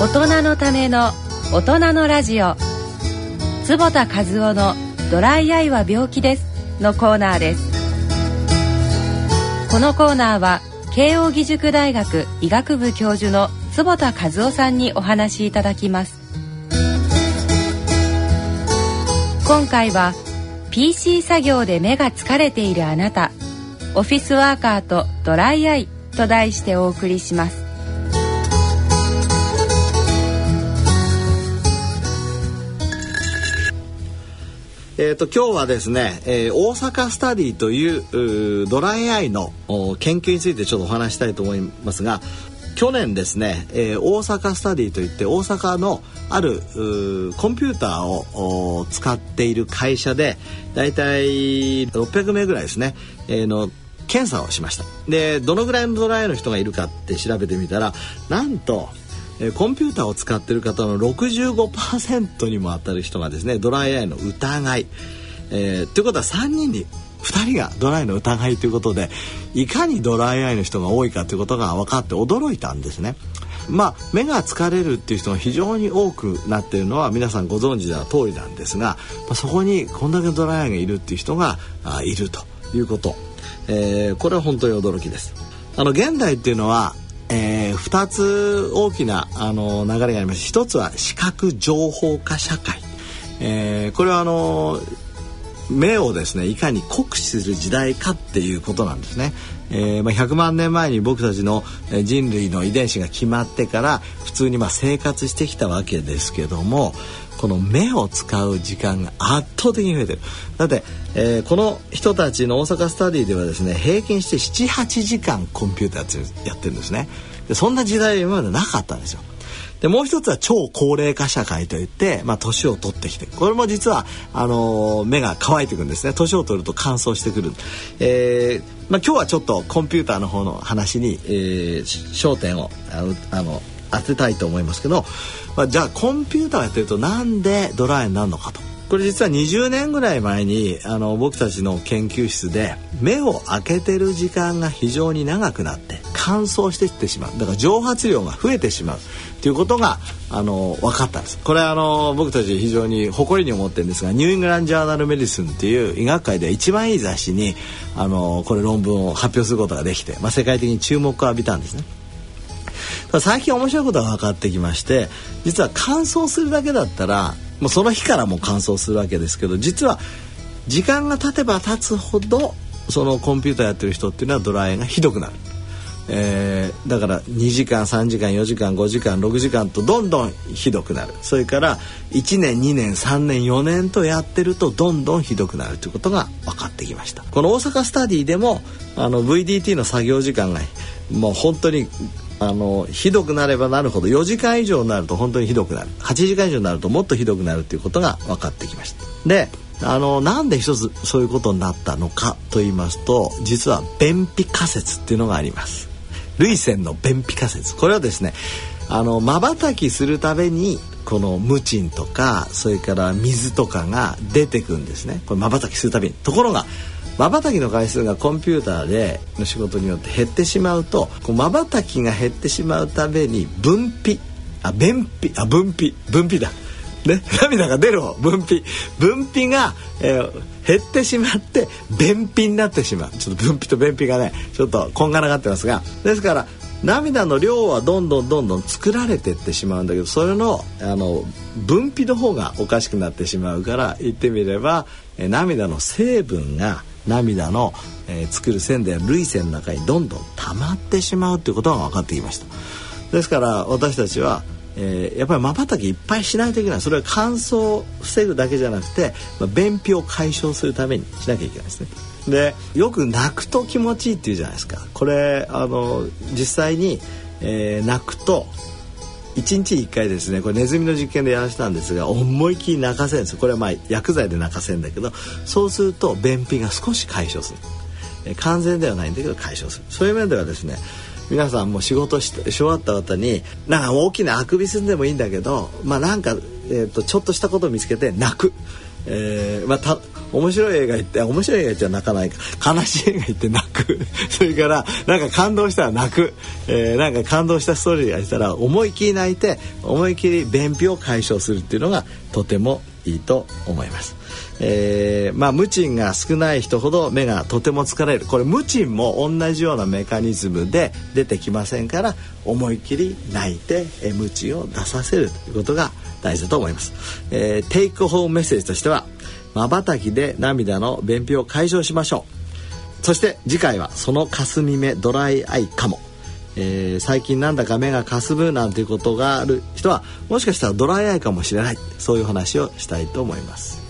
大人のための大人のラジオ。坪田和夫のドライアイは病気です。のコーナーです。このコーナーは慶應義塾大学医学部教授の坪田和夫さんにお話しいただきます。今回は PC 作業で目が疲れているあなたオフィスワーカーとドライアイと題してお送りします。えーと、今日はですね、えー、大阪スタディというドライアイの研究についてちょっとお話したいと思いますが去年ですね、えー、大阪スタディといって大阪のあるコンピューターを使っている会社でだいたい600名ぐらいですね、えー、の検査をしました。でどのぐらいのドライアイの人がいるかって調べてみたらなんとコンピューターを使っている方の65%にも当たる人がですねドライアイの疑い。えー、ということは3人に2人がドライの疑いということでいかにドライアイの人が多いかということが分かって驚いたんですね。まあ、目が疲れるっていう人が非常に多くなっているのは皆さんご存知の通りなんですが、まあ、そこにこんだけドライアイがいるっていう人があいるということ、えー、これは本当に驚きです。あの現代っていうのはえー、2つ大きなあの流れがあります。一つは視覚情報化社会、えー、これはあの目をですねいかに酷使する時代かっていうことなんですね。えーまあ、100万年前に僕たちの人類の遺伝子が決まってから普通にまあ生活してきたわけですけどもこの目を使う時間が圧倒的に増えてる。だって、えー、この人たちの大阪スタディではですね平均して78時間コンピューターやってるんですね。でそんな時代今までなかったんですよ。でもう一つは超高齢化社会といって、まあ、年を取ってきてこれも実はあのー、目が乾いてくるんですね年を取ると乾燥してくる、えーまあ、今日はちょっとコンピューターの方の話に、えー、焦点をあのあの当てたいと思いますけどまあ、じゃあコンピューターやってるとなんでドライになるのかと。これ実は20年ぐらい前にあの僕たちの研究室で目を開けてる時間が非常に長くなって乾燥していってしまうだから蒸発量が増えてしまうということがあの分かったんですこれあの僕たち非常に誇りに思ってるんですがニューイングランド・ジャーナル・メディスンっていう医学界では一番いい雑誌にあのこれ論文を発表することができて、まあ、世界的に注目を浴びたんですね。最近面白いことが分かってきまして実は乾燥するだけだったらもうその日からも乾燥するわけですけど実は時間が経てば経つほどそのコンピューターやってる人っていうのはドライがひどくなる。えー、だから2時間3時間4時間5時間6時間とどんどんひどくなる。それから1年2年3年4年とやってるとどんどんひどくなるということが分かってきました。この大阪スタディでもあの VDT の作業時間がもう本当にあのひどくなればなるほど4時間以上になると本当にひどくなる。8時間以上になるともっとひどくなるっていうことが分かってきました。であのなんで一つそういうことになったのかと言いますと実は便秘仮説っていうのがあります。涙腺の便秘仮説。これはですねあの瞬きするためにこのムチンとかそれから水とかが出てくんですね。これ瞬きするたびに。ところが瞬きの回数がコンピューターでの仕事によって減ってしまうと瞬きが減ってしまうために分泌あ便秘あ分泌分泌だ。ね、涙が出る方分泌分泌が、えー、減ってしまって便秘になってしまう。ちょっと分泌と便秘がねちょっとこんがらがってますがですから涙の量はどんどんどんどん作られてってしまうんだけどそれのあの分泌の方がおかしくなってしまうから言ってみれば、えー、涙の成分が涙の、えー、作る線である涙腺の中にどんどん溜まってしまうということが分かってきました。ですから私たちは、えー、やっぱりまばたきいっぱいしないといけない。それは乾燥を防ぐだけじゃなくて、まあ、便秘を解消するためにしなきゃいけないですね。でよく泣くと気持ちいいっていうじゃないですか。これあの実際に、えー、泣くと1日1回ですねこれネズミの実験でやらせたんですが思い切り泣かせるんです。これはまあ薬剤で泣かせるんだけどそうすると便秘が少し解消する、え完全ではないんだけど解消する。そういう面ではですね皆さんも仕事しし終わった方になんか大きなあくびすんでもいいんだけどまあなんか、えーと、ちょっとしたことを見つけて泣く、えーまあ、面白い映画行って面白い映画じゃ泣かないか。悲しい映画行って泣く。それからなんか感動したら泣く、えー、なんか感動したストーリーがしたら思い切り泣いて思い切り便秘を解消するっていうのがとてもいいと思います。えー、まあ無賃が少ない人ほど目がとても疲れる。これ無賃も同じようなメカニズムで出てきませんから思い切り泣いて、えー、無賃を出させるということが大事だと思います、えー、テイクホームメッセージとしては瞬きで涙の便秘を解消しましょう。そして次回はその霞目ドライアイかも。えー、最近なんだか目がかすむなんていうことがある人はもしかしたらドライアイかもしれないそういう話をしたいと思います。